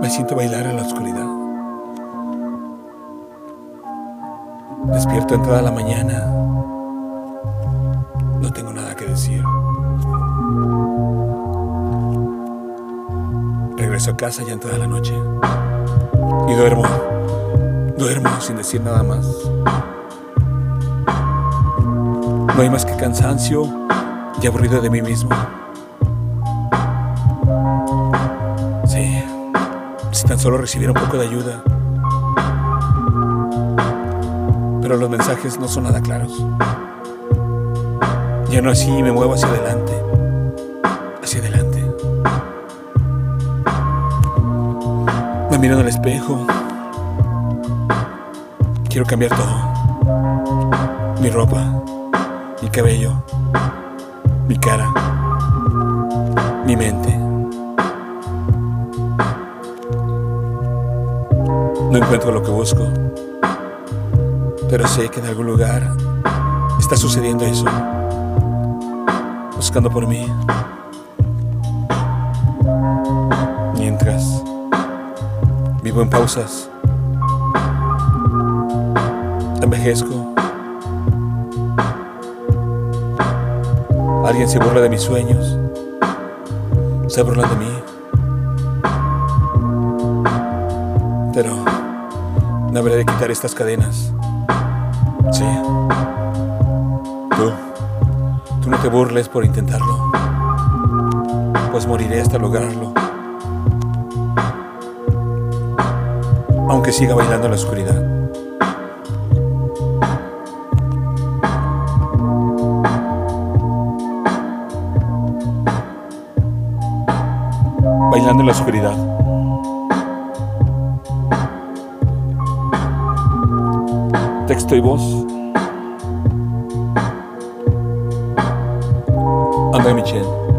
Me siento bailar en la oscuridad. Despierto entrada la mañana. No tengo nada que decir. Regreso a casa ya entrada la noche. Y duermo. Duermo sin decir nada más. No hay más que cansancio y aburrido de mí mismo. Tan solo recibiera un poco de ayuda. Pero los mensajes no son nada claros. Ya no así me muevo hacia adelante. Hacia adelante. Me miro en el espejo. Quiero cambiar todo. Mi ropa, mi cabello, mi cara, mi mente. No encuentro lo que busco, pero sé que en algún lugar está sucediendo eso, buscando por mí. Mientras vivo en pausas, envejezco. Alguien se burla de mis sueños, se burla de mí. Pero habré de quitar estas cadenas. Sí. Tú, tú no te burles por intentarlo, pues moriré hasta lograrlo. Aunque siga bailando en la oscuridad. Bailando en la oscuridad. Texto y voz. André Michel.